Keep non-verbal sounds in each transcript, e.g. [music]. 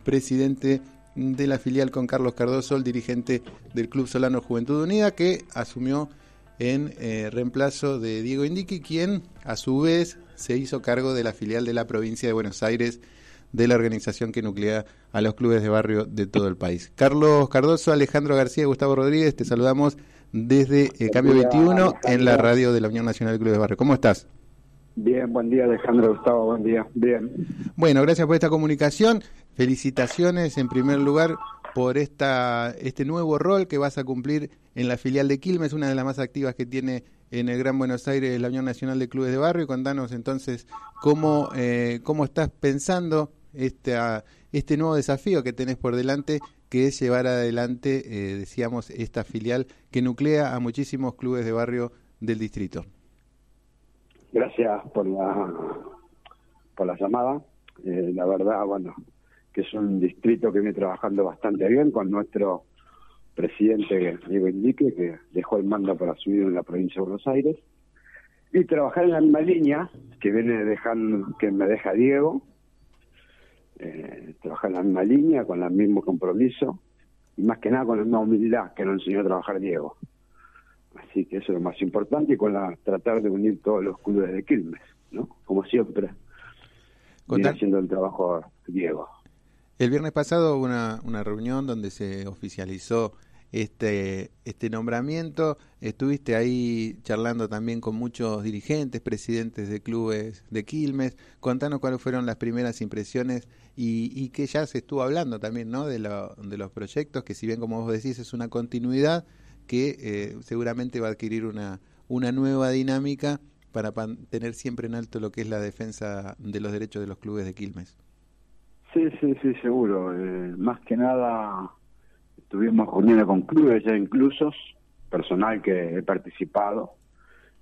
presidente de la filial con Carlos Cardoso, el dirigente del Club Solano Juventud Unida, que asumió en eh, reemplazo de Diego Indiqui, quien a su vez se hizo cargo de la filial de la provincia de Buenos Aires de la organización que nuclea a los clubes de barrio de todo el país. Carlos Cardoso, Alejandro García, Gustavo Rodríguez, te saludamos desde eh, Cambio 21 en la radio de la Unión Nacional de Clubes de Barrio. ¿Cómo estás? Bien, buen día Alejandro Gustavo, buen día. Bien. Bueno, gracias por esta comunicación. Felicitaciones en primer lugar por esta este nuevo rol que vas a cumplir en la filial de Quilmes, una de las más activas que tiene en el Gran Buenos Aires la Unión Nacional de Clubes de Barrio. Contanos entonces cómo, eh, cómo estás pensando esta, este nuevo desafío que tenés por delante, que es llevar adelante, eh, decíamos, esta filial que nuclea a muchísimos clubes de barrio del distrito. Gracias por la, por la llamada. Eh, la verdad, bueno, que es un distrito que viene trabajando bastante bien con nuestro presidente Diego Indique, que dejó el mando para subir en la provincia de Buenos Aires. Y trabajar en la misma línea que viene dejando, que me deja Diego, eh, trabajar en la misma línea, con el mismo compromiso y más que nada con la misma humildad que nos enseñó a trabajar Diego. Así que eso es lo más importante y con la tratar de unir todos los clubes de Quilmes, ¿no? Como siempre, viene haciendo el trabajo Diego. El viernes pasado hubo una, una reunión donde se oficializó este, este nombramiento. Estuviste ahí charlando también con muchos dirigentes, presidentes de clubes de Quilmes. Contanos cuáles fueron las primeras impresiones y, y que ya se estuvo hablando también ¿no? de, lo, de los proyectos, que si bien como vos decís es una continuidad, que eh, seguramente va a adquirir una, una nueva dinámica para tener siempre en alto lo que es la defensa de los derechos de los clubes de Quilmes. Sí, sí, sí, seguro. Eh, más que nada Tuvimos reuniones con clubes ya inclusos, personal que he participado,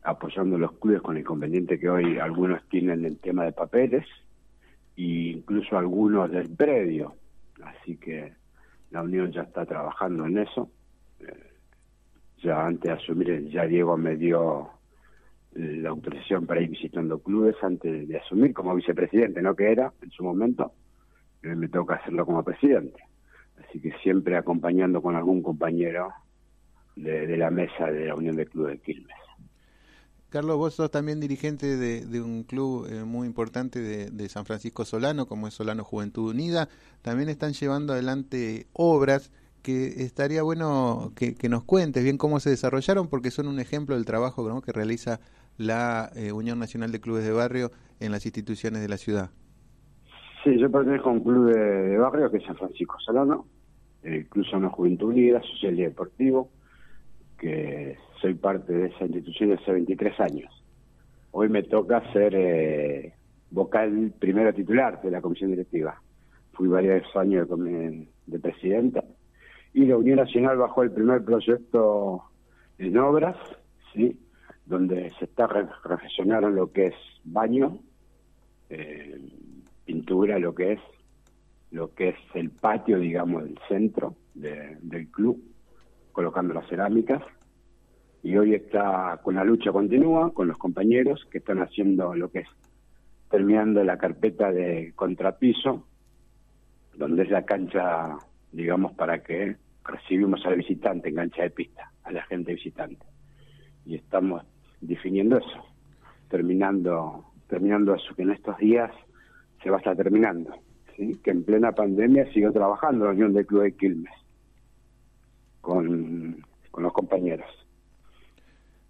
apoyando los clubes con el inconveniente que hoy algunos tienen el tema de papeles e incluso algunos del predio. Así que la Unión ya está trabajando en eso. Eh, ya antes de asumir, ya Diego me dio la autorización para ir visitando clubes antes de asumir como vicepresidente, no que era en su momento. me toca hacerlo como presidente así que siempre acompañando con algún compañero de, la mesa de la Unión de Clubes de Quilmes. Carlos, vos sos también dirigente de, un club eh, muy importante de, San Francisco Solano, como es Solano Juventud Unida. También están llevando adelante obras que estaría bueno que, nos cuentes bien cómo se desarrollaron, porque son un ejemplo del trabajo que realiza la eh, Unión Nacional de Clubes de Barrio en las instituciones de la ciudad. Sí, yo pertenezco a un club de, barrio que es San Francisco Solano, el Club Solano Juventud Unida, Social y Deportivo, que soy parte de esa institución hace 23 años. Hoy me toca ser eh, vocal primero titular de la comisión directiva. Fui varios años de, de presidenta. Y la Unión Nacional bajó el primer proyecto en obras, ¿sí? donde se está reflexionando lo que es baño, eh, pintura, lo que es lo que es el patio, digamos, del centro del club, colocando las cerámicas. Y hoy está con la lucha continúa, con los compañeros que están haciendo lo que es terminando la carpeta de contrapiso, donde es la cancha, digamos, para que recibimos al visitante en cancha de pista, a la gente visitante. Y estamos definiendo eso, terminando, terminando eso, que en estos días se va a estar terminando que en plena pandemia siguió trabajando la Unión del Club de Quilmes con, los compañeros.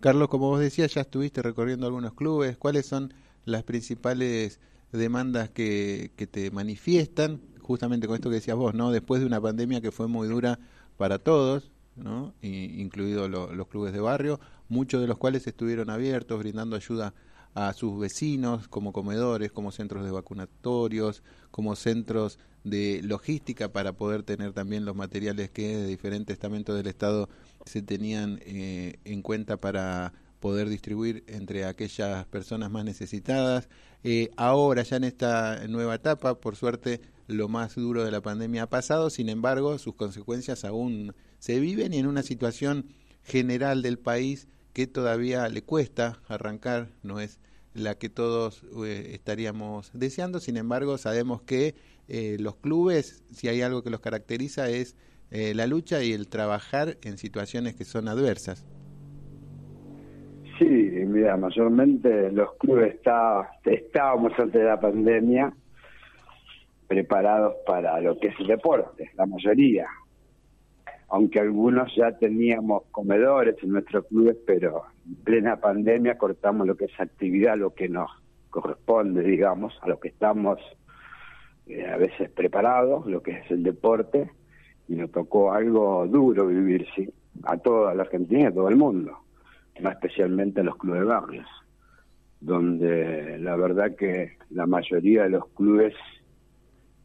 Carlos, como vos decías, ya estuviste recorriendo algunos clubes. ¿Cuáles son las principales demandas que, que te manifiestan? Justamente con esto que decías vos, ¿no? Después de una pandemia que fue muy dura para todos, ¿no? incluidos los clubes de barrio, muchos de los cuales estuvieron abiertos, brindando ayuda a sus vecinos como comedores, como centros de vacunatorios, como centros de logística para poder tener también los materiales que de diferentes estamentos del Estado se tenían eh, en cuenta para poder distribuir entre aquellas personas más necesitadas. Eh, ahora, ya en esta nueva etapa, por suerte, lo más duro de la pandemia ha pasado, sin embargo, sus consecuencias aún se viven y en una situación general del país que todavía le cuesta arrancar, no es la que todos eh, estaríamos deseando, sin embargo sabemos que eh, los clubes, si hay algo que los caracteriza, es eh, la lucha y el trabajar en situaciones que son adversas. Mira, mayormente los clubes está, estábamos antes de la pandemia preparados para lo que es el deporte, la mayoría. Aunque algunos ya teníamos comedores en nuestros clubes, pero en plena pandemia cortamos lo que es actividad, lo que nos corresponde, digamos, a lo que estamos eh, a veces preparados, lo que es el deporte, y nos tocó algo duro vivir, sí, a toda la Argentina y a todo el mundo, más especialmente a los clubes barrios, donde la verdad que la mayoría de los clubes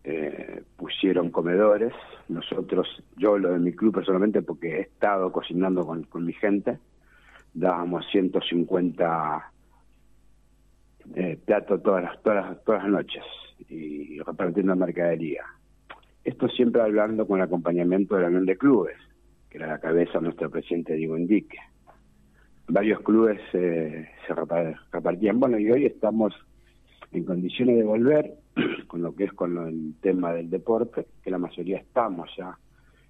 eh, pusieron comedores. Nosotros, yo lo de mi club personalmente, porque he estado cocinando con, con mi gente, dábamos 150 eh, platos todas las, todas, todas las noches y repartiendo mercadería. Esto siempre hablando con el acompañamiento de la Unión de Clubes, que era la cabeza de nuestro presidente Diego Indique. Varios clubes eh, se repartían. Bueno, y hoy estamos en condiciones de volver [clears throat] con lo que es con el tema del deporte, que la mayoría estamos ya,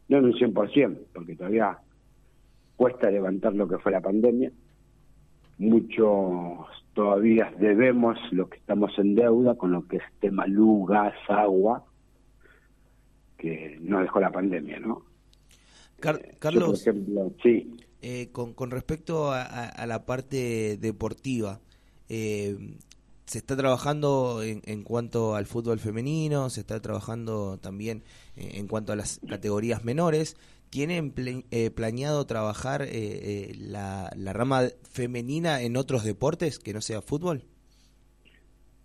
no en un 100%, porque todavía cuesta levantar lo que fue la pandemia. Muchos todavía debemos lo que estamos en deuda con lo que es tema luz, gas, agua, que nos dejó la pandemia, ¿no? Eh, Carlos, sí. Eh, con, con respecto a, la parte deportiva, eh, se está trabajando en, en, cuanto al fútbol femenino, se está trabajando también en, cuanto a las categorías menores. ¿Tienen eh, planeado trabajar eh, eh, la, la, rama femenina en otros deportes que no sea fútbol?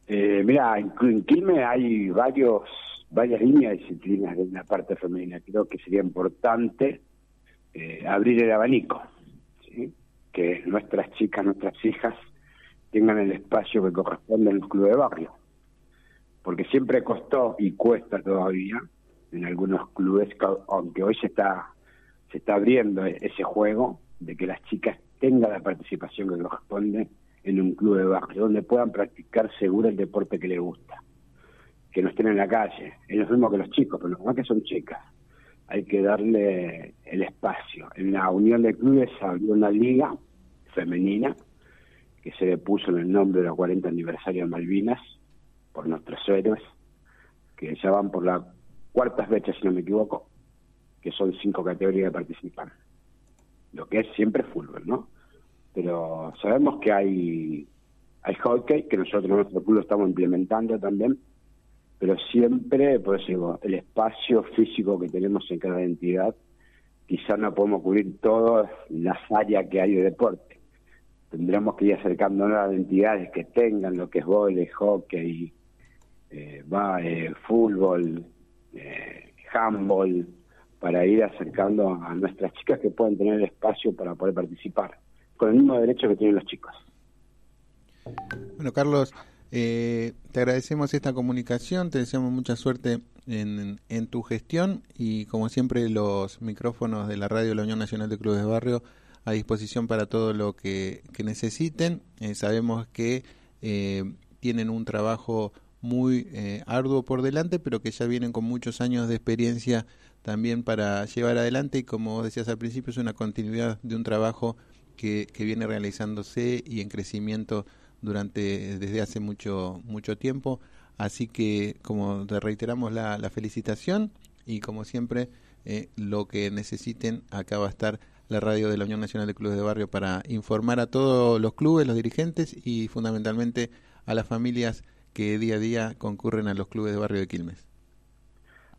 mira, en, en hay varios varias líneas de disciplinas de la parte femenina. Creo que sería importante abrir el abanico, que nuestras chicas, nuestras hijas tengan el espacio que corresponde en los clubes de barrio. Porque siempre costó y cuesta todavía en algunos clubes, aunque hoy se está, se está abriendo ese juego de que las chicas tengan la participación que corresponde en un club de barrio, donde puedan practicar seguro el deporte que les gusta. Que no estén en la calle, es lo mismo que los chicos, pero no que son chicas. Hay que darle el espacio. En la Unión de Clubes abrió una liga femenina que se le puso en el nombre de los 40 aniversario de Malvinas por nuestros héroes, que ya van por la cuarta fecha, si no me equivoco, que son cinco categorías de participantes. Lo que es siempre fútbol, ¿no? Pero sabemos que hay, hay hockey, que nosotros en nuestro club estamos implementando también, pero siempre, por eso digo, el espacio físico que tenemos en cada entidad, quizás no podemos cubrir todas las áreas que hay de deporte tendremos que ir acercándonos a entidades que tengan lo que es vole, hockey, eh, eh, fútbol, eh, handball, para ir acercando a nuestras chicas que puedan tener espacio para poder participar, con el mismo derecho que tienen los chicos. Bueno, Carlos, eh, te agradecemos esta comunicación, te deseamos mucha suerte en, tu gestión y como siempre los micrófonos de la radio de la Unión Nacional de Clubes de Barrio a disposición para todo lo que, necesiten. Eh, sabemos que eh, tienen un trabajo muy eh, arduo por delante, pero que ya vienen con muchos años de experiencia también para llevar adelante y como decías al principio es una continuidad de un trabajo que, que viene realizándose y en crecimiento durante desde hace mucho mucho tiempo así que como te reiteramos la, la felicitación y como siempre lo que necesiten acá va a estar la radio de la Unión Nacional de Clubes de Barrio para informar a todos los clubes, los dirigentes y fundamentalmente a las familias que día a día concurren a los clubes de barrio de Quilmes.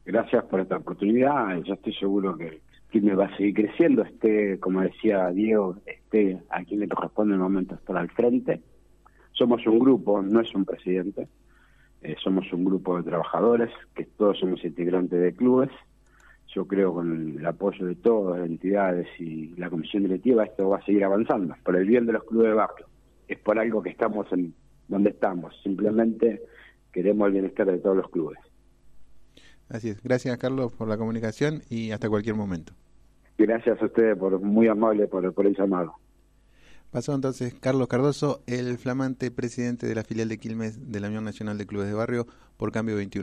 Gracias por esta oportunidad. Yo estoy seguro que Quilmes va a seguir creciendo. Esté, como decía Diego, esté a quien le corresponde en el momento estar al frente. Somos un grupo, no es un presidente. Eh, somos un grupo de trabajadores que todos somos integrantes de clubes yo creo con el apoyo de todas las entidades y la comisión directiva esto va a seguir avanzando por el bien de los clubes de barrio. Es por algo que estamos en donde estamos. Simplemente queremos el bienestar de todos los clubes. Así es. Gracias, Carlos, por la comunicación y hasta cualquier momento. Gracias a ustedes, por muy amable por, por el llamado. Pasó entonces Carlos Cardoso, el flamante presidente de la filial de Quilmes de la Unión Nacional de Clubes de Barrio, por cambio 21.